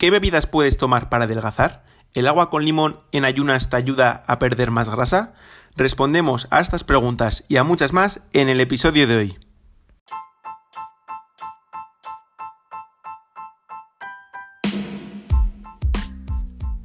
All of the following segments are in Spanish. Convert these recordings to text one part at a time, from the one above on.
¿Qué bebidas puedes tomar para adelgazar? ¿El agua con limón en ayunas te ayuda a perder más grasa? Respondemos a estas preguntas y a muchas más en el episodio de hoy.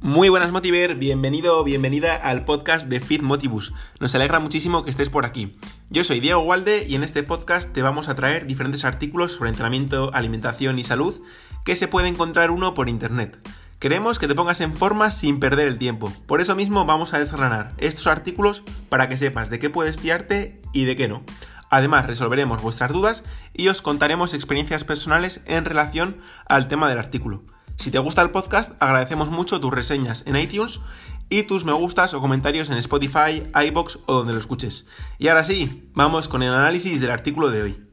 Muy buenas Motiver, bienvenido o bienvenida al podcast de Fit Motivus. Nos alegra muchísimo que estés por aquí. Yo soy Diego Walde y en este podcast te vamos a traer diferentes artículos sobre entrenamiento, alimentación y salud que se puede encontrar uno por internet. Queremos que te pongas en forma sin perder el tiempo. Por eso mismo vamos a desgranar estos artículos para que sepas de qué puedes fiarte y de qué no. Además, resolveremos vuestras dudas y os contaremos experiencias personales en relación al tema del artículo. Si te gusta el podcast, agradecemos mucho tus reseñas en iTunes y tus me gustas o comentarios en Spotify, iBox o donde lo escuches. Y ahora sí, vamos con el análisis del artículo de hoy.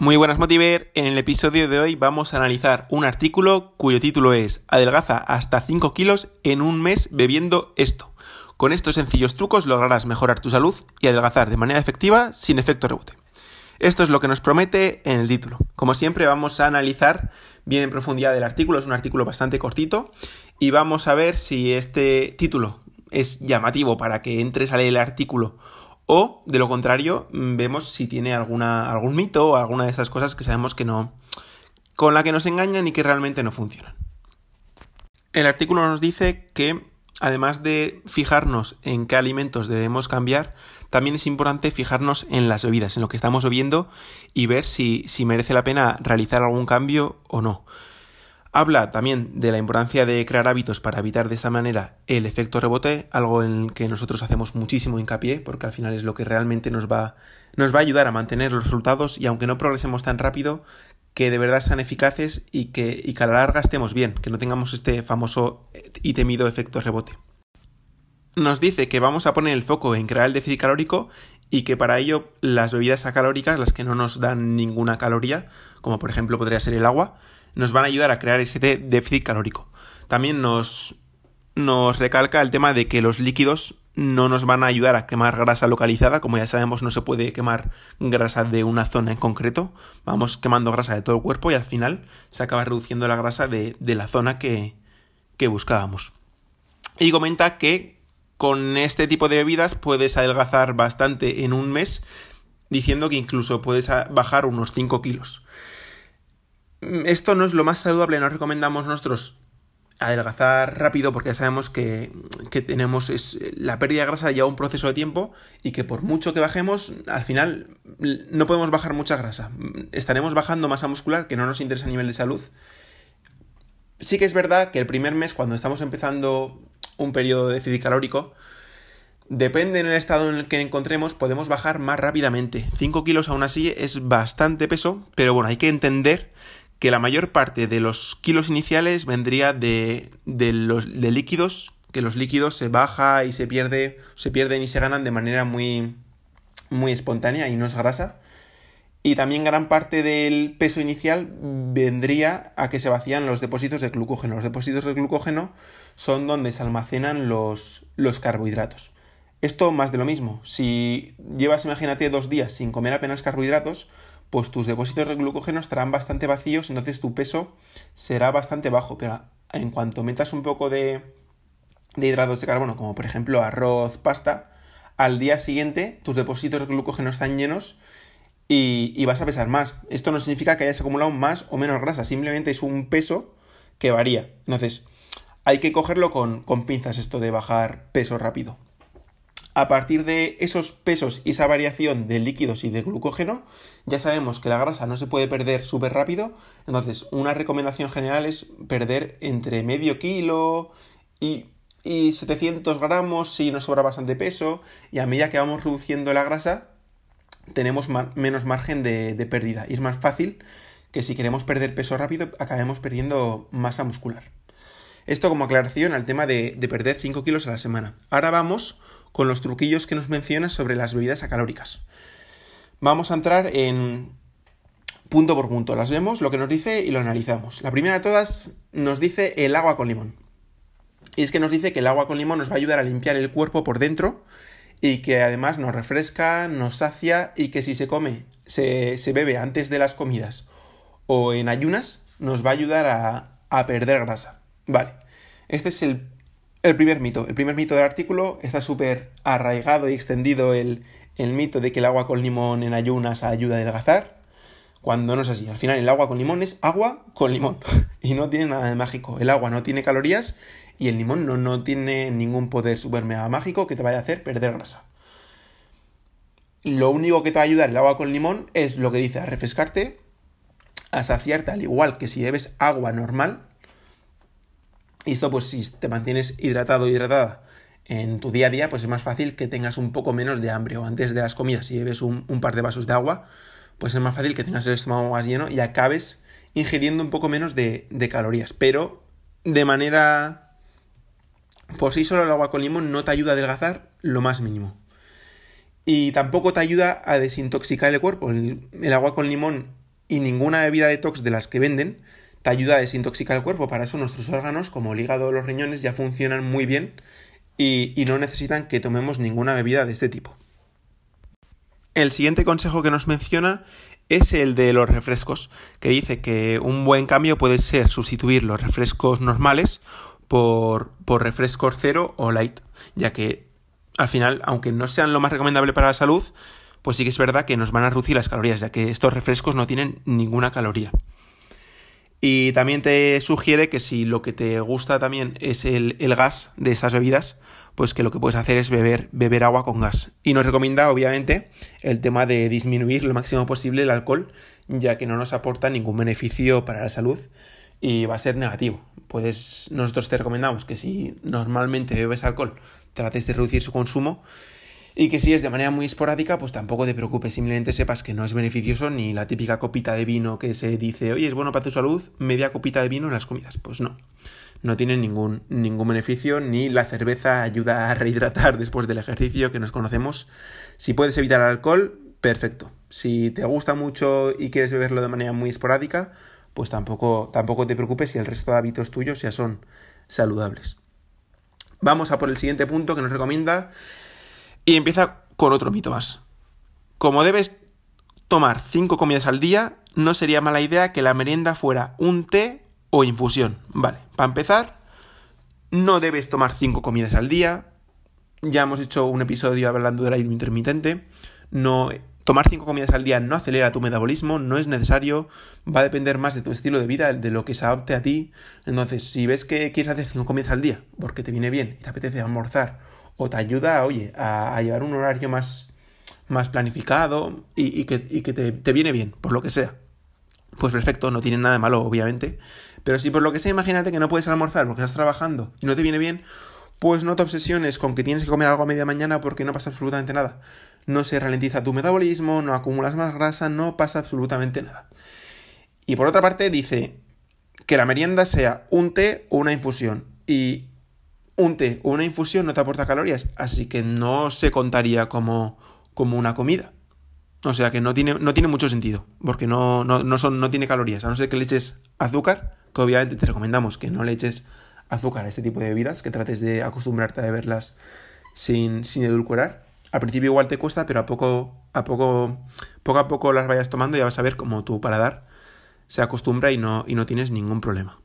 Muy buenas Motiver, en el episodio de hoy vamos a analizar un artículo cuyo título es Adelgaza hasta 5 kilos en un mes bebiendo esto. Con estos sencillos trucos lograrás mejorar tu salud y adelgazar de manera efectiva sin efecto rebote. Esto es lo que nos promete en el título. Como siempre vamos a analizar bien en profundidad el artículo, es un artículo bastante cortito y vamos a ver si este título es llamativo para que entres a leer el artículo o de lo contrario vemos si tiene alguna, algún mito o alguna de esas cosas que sabemos que no con la que nos engañan y que realmente no funcionan. El artículo nos dice que además de fijarnos en qué alimentos debemos cambiar, también es importante fijarnos en las bebidas, en lo que estamos bebiendo y ver si, si merece la pena realizar algún cambio o no. Habla también de la importancia de crear hábitos para evitar de esta manera el efecto rebote, algo en que nosotros hacemos muchísimo hincapié, porque al final es lo que realmente nos va, nos va a ayudar a mantener los resultados y aunque no progresemos tan rápido, que de verdad sean eficaces y que, y que a la larga estemos bien, que no tengamos este famoso y temido efecto rebote. Nos dice que vamos a poner el foco en crear el déficit calórico y que para ello las bebidas acalóricas, las que no nos dan ninguna caloría, como por ejemplo podría ser el agua, nos van a ayudar a crear ese déficit calórico. También nos, recalca el tema de que los líquidos no nos van a ayudar a quemar grasa localizada, como ya sabemos no se puede quemar grasa de una zona en concreto, vamos quemando grasa de todo el cuerpo y al final se acaba reduciendo la grasa de, la zona que, que buscábamos. Y comenta que con este tipo de bebidas puedes adelgazar bastante en un mes, diciendo que incluso puedes bajar unos 5 kilos. Esto no es lo más saludable, no recomendamos nosotros adelgazar rápido porque sabemos que, tenemos es, la pérdida de grasa lleva un proceso de tiempo y que por mucho que bajemos, al final no podemos bajar mucha grasa. Estaremos bajando masa muscular que no nos interesa a nivel de salud. Sí que es verdad que el primer mes, cuando estamos empezando un periodo de déficit calórico, depende en el estado en el que encontremos, podemos bajar más rápidamente. 5 kilos aún así es bastante peso, pero bueno, hay que entender que la mayor parte de los kilos iniciales vendría de, de los líquidos, que los líquidos se baja y se pierde, se pierden y se ganan de manera muy, muy espontánea y no es grasa. Y también gran parte del peso inicial vendría a que se vacían los depósitos de glucógeno. Los depósitos de glucógeno son donde se almacenan los, los carbohidratos. Esto más de lo mismo. Si llevas, imagínate, dos días sin comer apenas carbohidratos, pues tus depósitos de glucógeno estarán bastante vacíos, entonces tu peso será bastante bajo, pero en cuanto metas un poco de, hidratos de carbono, como por ejemplo arroz, pasta, al día siguiente tus depósitos de glucógeno están llenos y, vas a pesar más. Esto no significa que hayas acumulado más o menos grasa, simplemente es un peso que varía. Entonces, hay que cogerlo con pinzas esto de bajar peso rápido. A partir de esos pesos y esa variación de líquidos y de glucógeno, ya sabemos que la grasa no se puede perder súper rápido. Entonces, una recomendación general es perder entre medio kilo y, y 700 gramos si nos sobra bastante peso. Y a medida que vamos reduciendo la grasa, tenemos menos margen de, de pérdida. Y es más fácil que si queremos perder peso rápido, acabemos perdiendo masa muscular. Esto como aclaración al tema de, de perder 5 kilos a la semana. Ahora vamos con los truquillos que nos mencionas sobre las bebidas acalóricas. Vamos a entrar en punto por punto. Las vemos, lo que nos dice y lo analizamos. La primera de todas nos dice el agua con limón. Y es que nos dice que el agua con limón nos va a ayudar a limpiar el cuerpo por dentro y que además nos refresca, nos sacia y que si se come, se, se bebe antes de las comidas o en ayunas nos va a ayudar a, perder grasa. Vale, este es el, el, primer mito. El primer mito del artículo está súper arraigado y extendido el, el mito de que el agua con limón en ayunas ayuda a adelgazar, cuando no es así. Al final el agua con limón es agua con limón y no tiene nada de mágico. El agua no tiene calorías y el limón no, no tiene ningún poder super mega mágico que te vaya a hacer perder grasa. Lo único que te va a ayudar el agua con limón es lo que dice, a refrescarte, a saciarte, al igual que si bebes agua normal. Y esto, pues, si te mantienes hidratado hidratada en tu día a día, pues es más fácil que tengas un poco menos de hambre. O antes de las comidas, si bebes un, par de vasos de agua, pues es más fácil que tengas el estómago más lleno y acabes ingiriendo un poco menos de, de calorías. Pero de manera por sí solo el agua con limón no te ayuda a adelgazar lo más mínimo. Y tampoco te ayuda a desintoxicar el cuerpo. El, agua con limón y ninguna bebida detox de las que venden te ayuda a desintoxicar el cuerpo. Para eso nuestros órganos, como el hígado o los riñones, ya funcionan muy bien y, no necesitan que tomemos ninguna bebida de este tipo. El siguiente consejo que nos menciona es el de los refrescos, que dice que un buen cambio puede ser sustituir los refrescos normales por, por refrescos cero o light, ya que al final, aunque no sean lo más recomendable para la salud, pues sí que es verdad que nos van a reducir las calorías, ya que estos refrescos no tienen ninguna caloría. Y también te sugiere que si lo que te gusta también es el, gas de estas bebidas, pues que lo que puedes hacer es beber, beber agua con gas. Y nos recomienda, obviamente, el tema de disminuir lo máximo posible el alcohol, ya que no nos aporta ningún beneficio para la salud y va a ser negativo. Puedes, nosotros te recomendamos que si normalmente bebes alcohol, trates de reducir su consumo y que si es de manera muy esporádica, pues tampoco te preocupes, simplemente sepas que no es beneficioso ni la típica copita de vino que se dice, oye, es bueno para tu salud, media copita de vino en las comidas. Pues no, no tiene ningún, ningún beneficio, ni la cerveza ayuda a rehidratar después del ejercicio que nos conocemos. Si puedes evitar el alcohol, perfecto. Si te gusta mucho y quieres beberlo de manera muy esporádica, pues tampoco, tampoco te preocupes si el resto de hábitos tuyos ya son saludables. Vamos a por el siguiente punto que nos recomienda y empieza con otro mito más. Como debes tomar 5 comidas al día, no sería mala idea que la merienda fuera un té o infusión. Vale, para empezar, no debes tomar 5 comidas al día. Ya hemos hecho un episodio hablando del ayuno intermitente. No, tomar 5 comidas al día no acelera tu metabolismo, no es necesario, va a depender más de tu estilo de vida, de lo que se adapte a ti. Entonces, si ves que quieres hacer 5 comidas al día porque te viene bien y te apetece almorzar o te ayuda, oye, a, llevar un horario más, más planificado y, que, te, te, viene bien, por lo que sea. Pues perfecto, no tiene nada de malo, obviamente. Pero si por lo que sea, imagínate que no puedes almorzar porque estás trabajando y no te viene bien, pues no te obsesiones con que tienes que comer algo a media mañana porque no pasa absolutamente nada. No se ralentiza tu metabolismo, no acumulas más grasa, no pasa absolutamente nada. Y por otra parte dice que la merienda sea un té o una infusión. Y un té o una infusión no te aporta calorías, así que no se contaría como, como una comida. O sea que no tiene, no tiene mucho sentido, porque no, no, son, no tiene calorías, a no ser que le eches azúcar, que obviamente te recomendamos que no le eches azúcar a este tipo de bebidas, que trates de acostumbrarte a beberlas sin, sin edulcorar. Al principio igual te cuesta, pero a poco, a poco, poco a poco las vayas tomando ya vas a ver cómo tu paladar se acostumbra y no, y no tienes ningún problema.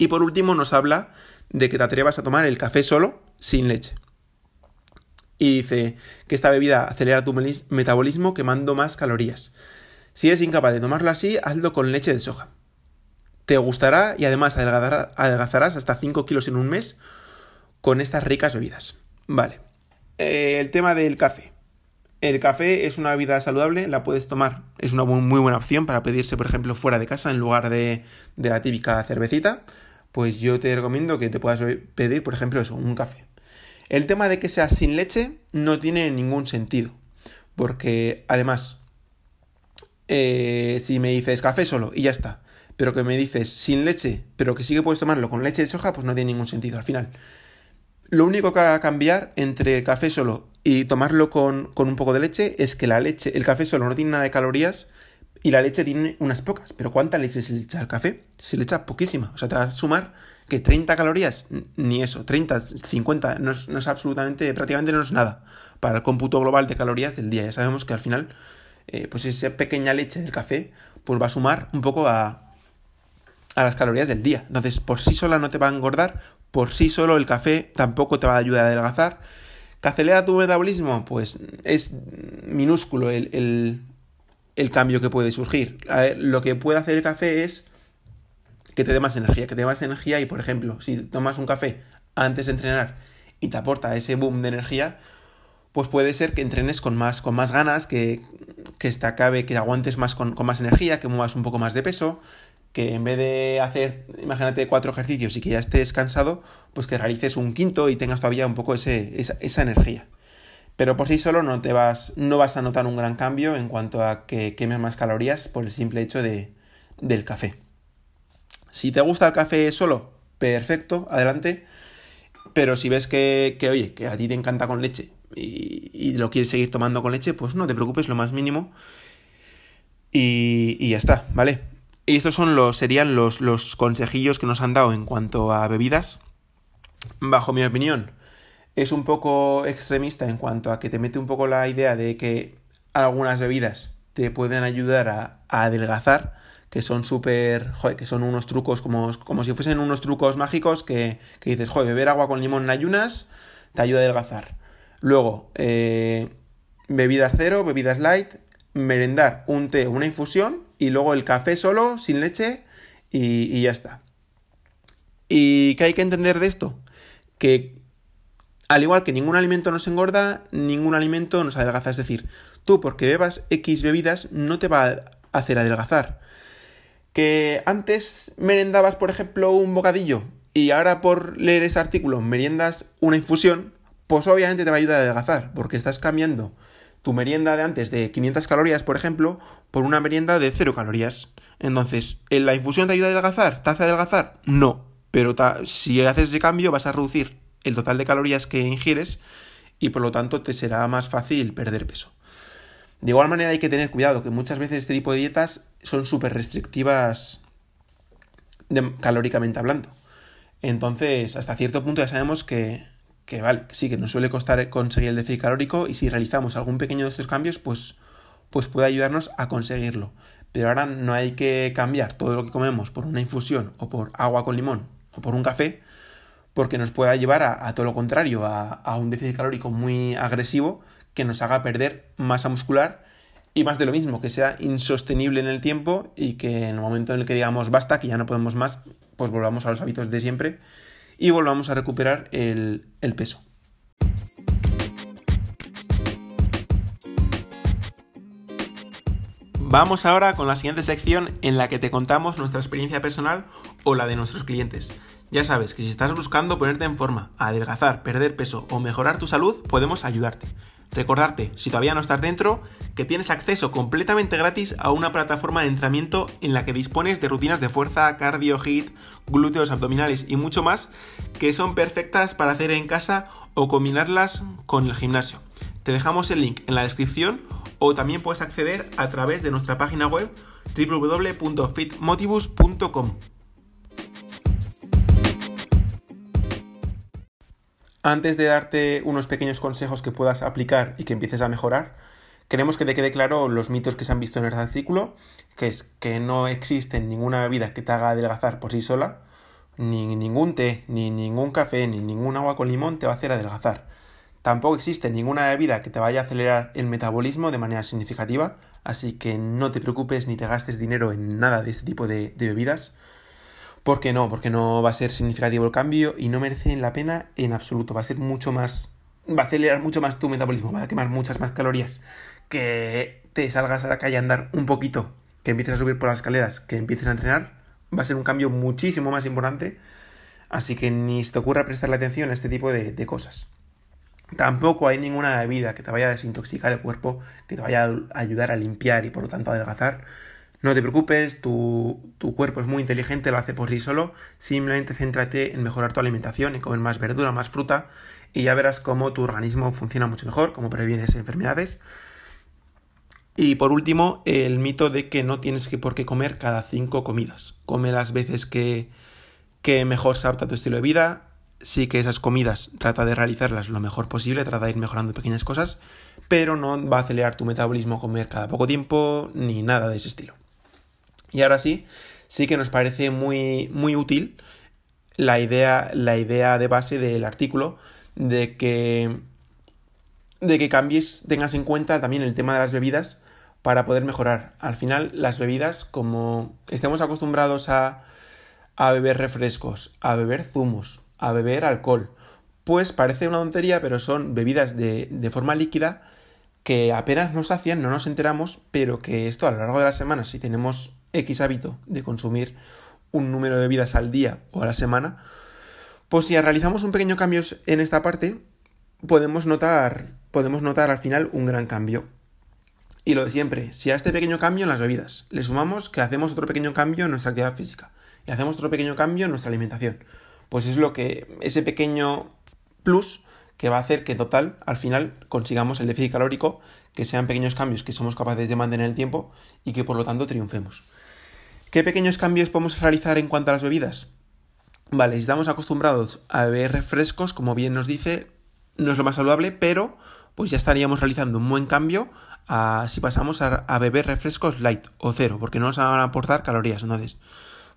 Y por último nos habla de que te atrevas a tomar el café solo, sin leche. Y dice que esta bebida acelera tu metabolismo quemando más calorías. Si eres incapaz de tomarlo así, hazlo con leche de soja te gustará y además adelgazarás hasta 5 kilos en un mes con estas ricas bebidas. Vale. Eh, el tema del café. El café es una bebida saludable, la puedes tomar, es una muy buena opción para pedirse, por ejemplo, fuera de casa en lugar de, de la típica cervecita. Pues yo te recomiendo que te puedas pedir, por ejemplo, eso, un café. El tema de que sea sin leche no tiene ningún sentido, porque además, eh, si me dices café solo y ya está, pero que me dices sin leche, pero que sí que puedes tomarlo con leche de soja, pues no tiene ningún sentido al final. Lo único que va a cambiar entre café solo y tomarlo con, un poco de leche es que la leche, el café solo no tiene nada de calorías y la leche tiene unas pocas. Pero ¿cuánta leche se le echa al café? Se le echa poquísima. O sea, te vas a sumar que 30 calorías, ni eso, 30, 50, no es, no es absolutamente, prácticamente no es nada para el cómputo global de calorías del día. Ya sabemos que al final eh, pues esa pequeña leche del café, pues va a sumar un poco a, a las calorías del día. Entonces, por sí sola no te va a engordar, por sí solo el café tampoco te va a ayudar a adelgazar. ¿Que acelera tu metabolismo? Pues es minúsculo el, el, cambio que puede surgir. lo que puede hacer el café es que te dé más energía, que te dé más energía y, por ejemplo, si tomas un café antes de entrenar y te aporta ese boom de energía, pues puede ser que entrenes con más, con más ganas, que, que te acabe, que aguantes más con, con, más energía, que muevas un poco más de peso, que en vez de hacer, imagínate, cuatro ejercicios y que ya estés cansado, pues que realices un quinto y tengas todavía un poco ese, esa, energía. Pero por sí solo no te vas, no vas a notar un gran cambio en cuanto a que quemes más calorías por el simple hecho de, del café. Si te gusta el café solo, perfecto, adelante. Pero si ves que, que oye, que a ti te encanta con leche y, y, lo quieres seguir tomando con leche, pues no te preocupes, lo más mínimo. Y, y ya está, ¿vale? Y estos son los, serían los, los consejillos que nos han dado en cuanto a bebidas. Bajo mi opinión, es un poco extremista en cuanto a que te mete un poco la idea de que algunas bebidas te pueden ayudar a, adelgazar, que son súper, joder, que son unos trucos como, como si fuesen unos trucos mágicos que, que, dices, joder, beber agua con limón en ayunas te ayuda a adelgazar. Luego, eh, bebidas cero, bebidas light, merendar un té una infusión y luego el café solo, sin leche y, ya está. ¿Y qué hay que entender de esto? Que al igual que ningún alimento nos engorda, ningún alimento nos adelgaza. Es decir, tú porque bebas X bebidas no te va a hacer adelgazar. Que antes merendabas, por ejemplo, un bocadillo y ahora por leer ese artículo meriendas una infusión, pues obviamente te va a ayudar a adelgazar, porque estás cambiando tu merienda de antes de 500 calorías, por ejemplo, por una merienda de 0 calorías. Entonces, ¿en la infusión te ayuda a adelgazar? ¿Te hace adelgazar? No. Pero si haces ese cambio vas a reducir el total de calorías que ingieres y por lo tanto te será más fácil perder peso. De igual manera hay que tener cuidado que muchas veces este tipo de dietas son súper restrictivas calóricamente hablando. Entonces, hasta cierto punto ya sabemos que que vale, sí, que nos suele costar conseguir el déficit calórico y si realizamos algún pequeño de estos cambios, pues, pues puede ayudarnos a conseguirlo. Pero ahora no hay que cambiar todo lo que comemos por una infusión o por agua con limón o por un café, porque nos pueda llevar a, todo lo contrario, a, a, un déficit calórico muy agresivo que nos haga perder masa muscular y más de lo mismo, que sea insostenible en el tiempo y que en el momento en el que digamos basta, que ya no podemos más, pues volvamos a los hábitos de siempre y volvamos a recuperar el, peso. Vamos ahora con la siguiente sección en la que te contamos nuestra experiencia personal o la de nuestros clientes. Ya sabes que si estás buscando ponerte en forma, adelgazar, perder peso o mejorar tu salud, podemos ayudarte. Recordarte, si todavía no estás dentro, que tienes acceso completamente gratis a una plataforma de entrenamiento en la que dispones de rutinas de fuerza, cardio, hit, glúteos, abdominales y mucho más que son perfectas para hacer en casa o combinarlas con el gimnasio. Te dejamos el link en la descripción o también puedes acceder a través de nuestra página web www.fitmotivus.com. Antes de darte unos pequeños consejos que puedas aplicar y que empieces a mejorar, queremos que te quede claro los mitos que se han visto en este artículo, que es que no existe ninguna bebida que te haga adelgazar por sí sola, ni ningún té, ni ningún café, ni ningún agua con limón te va a hacer adelgazar. Tampoco existe ninguna bebida que te vaya a acelerar el metabolismo de manera significativa, así que no te preocupes ni te gastes dinero en nada de este tipo de bebidas. ¿Por qué no? Porque no va a ser significativo el cambio y no merece la pena en absoluto. Va a ser mucho más. Va a acelerar mucho más tu metabolismo, va a quemar muchas más calorías. Que te salgas a la calle a andar un poquito, que empieces a subir por las escaleras, que empieces a entrenar, va a ser un cambio muchísimo más importante. Así que ni se te ocurra prestarle atención a este tipo de, de cosas. Tampoco hay ninguna bebida que te vaya a desintoxicar el cuerpo, que te vaya a ayudar a limpiar y por lo tanto a adelgazar. No te preocupes, tu, cuerpo es muy inteligente, lo hace por sí solo. Simplemente céntrate en mejorar tu alimentación, en comer más verdura, más fruta, y ya verás cómo tu organismo funciona mucho mejor, cómo previenes enfermedades. Y por último, el mito de que no tienes que por qué comer cada cinco comidas. Come las veces que, mejor se a tu estilo de vida. Sí que esas comidas trata de realizarlas lo mejor posible, trata de ir mejorando pequeñas cosas, pero no va a acelerar tu metabolismo comer cada poco tiempo ni nada de ese estilo. Y ahora sí, sí que nos parece muy, muy útil la idea, la idea de base del artículo de que, de que cambies, tengas en cuenta también el tema de las bebidas para poder mejorar. Al final, las bebidas, como estemos acostumbrados a, a beber refrescos, a beber zumos, a beber alcohol, pues parece una tontería, pero son bebidas de, de forma líquida que apenas nos hacían, no nos enteramos, pero que esto a lo largo de las semanas, si tenemos X hábito de consumir un número de bebidas al día o a la semana, pues si realizamos un pequeño cambio en esta parte, podemos notar, podemos notar al final un gran cambio. Y lo de siempre, si a este pequeño cambio en las bebidas le sumamos que hacemos otro pequeño cambio en nuestra actividad física y hacemos otro pequeño cambio en nuestra alimentación, pues es lo que ese pequeño plus que va a hacer que total, al final, consigamos el déficit calórico, que sean pequeños cambios que somos capaces de mantener el tiempo y que por lo tanto triunfemos. ¿Qué pequeños cambios podemos realizar en cuanto a las bebidas? Vale, estamos acostumbrados a beber refrescos, como bien nos dice, no es lo más saludable, pero pues ya estaríamos realizando un buen cambio a, si pasamos a, beber refrescos light o cero, porque no nos van a aportar calorías. Entonces,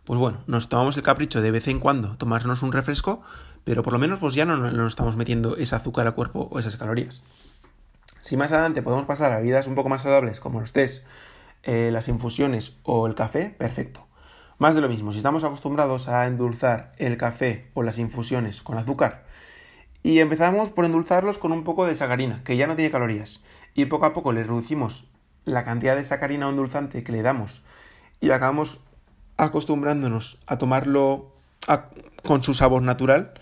pues bueno, nos tomamos el capricho de vez en cuando tomarnos un refresco, pero por lo menos pues ya no, nos estamos metiendo ese azúcar al cuerpo o esas calorías. Si más adelante podemos pasar a bebidas un poco más saludables como los tés, eh, las infusiones o el café, perfecto. Más de lo mismo, si estamos acostumbrados a endulzar el café o las infusiones con azúcar y empezamos por endulzarlos con un poco de sacarina, que ya no tiene calorías, y poco a poco le reducimos la cantidad de sacarina o endulzante que le damos y acabamos acostumbrándonos a tomarlo con su sabor natural,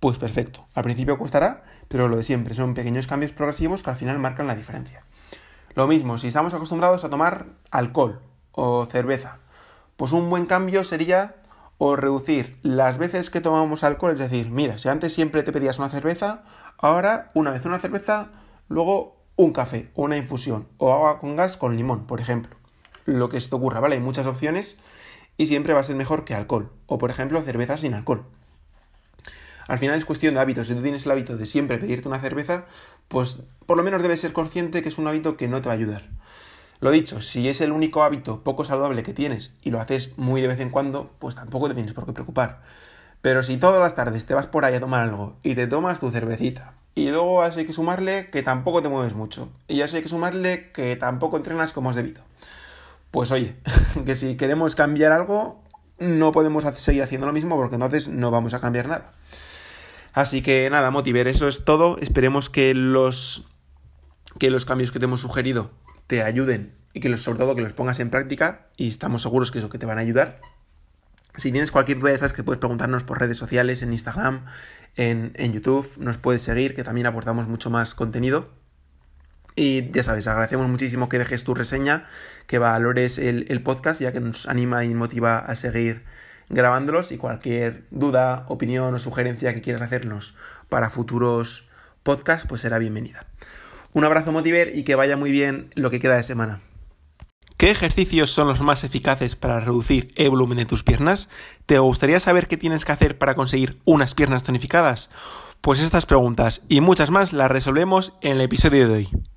pues perfecto. Al principio costará, pero lo de siempre, son pequeños cambios progresivos que al final marcan la diferencia. Lo mismo, si estamos acostumbrados a tomar alcohol o cerveza, pues un buen cambio sería o reducir las veces que tomamos alcohol, es decir, mira, si antes siempre te pedías una cerveza, ahora una vez una cerveza, luego un café o una infusión o agua con gas con limón, por ejemplo. Lo que esto ocurra, ¿vale? Hay muchas opciones y siempre va a ser mejor que alcohol o, por ejemplo, cerveza sin alcohol. Al final es cuestión de hábitos. Si tú tienes el hábito de siempre pedirte una cerveza, pues por lo menos debes ser consciente que es un hábito que no te va a ayudar. Lo dicho, si es el único hábito poco saludable que tienes y lo haces muy de vez en cuando, pues tampoco te tienes por qué preocupar. Pero si todas las tardes te vas por ahí a tomar algo y te tomas tu cervecita, y luego hay que sumarle que tampoco te mueves mucho, y eso hay que sumarle que tampoco entrenas como es debido. Pues oye, que si queremos cambiar algo, no podemos seguir haciendo lo mismo porque entonces no vamos a cambiar nada. Así que nada, Motiver, eso es todo. Esperemos que los, que los cambios que te hemos sugerido te ayuden y que sobre todo que los pongas en práctica y estamos seguros que eso que te van a ayudar. Si tienes cualquier duda, sabes que puedes preguntarnos por redes sociales, en Instagram, en, en YouTube, nos puedes seguir, que también aportamos mucho más contenido. Y ya sabes, agradecemos muchísimo que dejes tu reseña, que valores el, el podcast, ya que nos anima y motiva a seguir grabándolos y cualquier duda, opinión o sugerencia que quieras hacernos para futuros podcasts, pues será bienvenida. Un abrazo Motiver y que vaya muy bien lo que queda de semana. ¿Qué ejercicios son los más eficaces para reducir el volumen de tus piernas? ¿Te gustaría saber qué tienes que hacer para conseguir unas piernas tonificadas? Pues estas preguntas y muchas más las resolvemos en el episodio de hoy.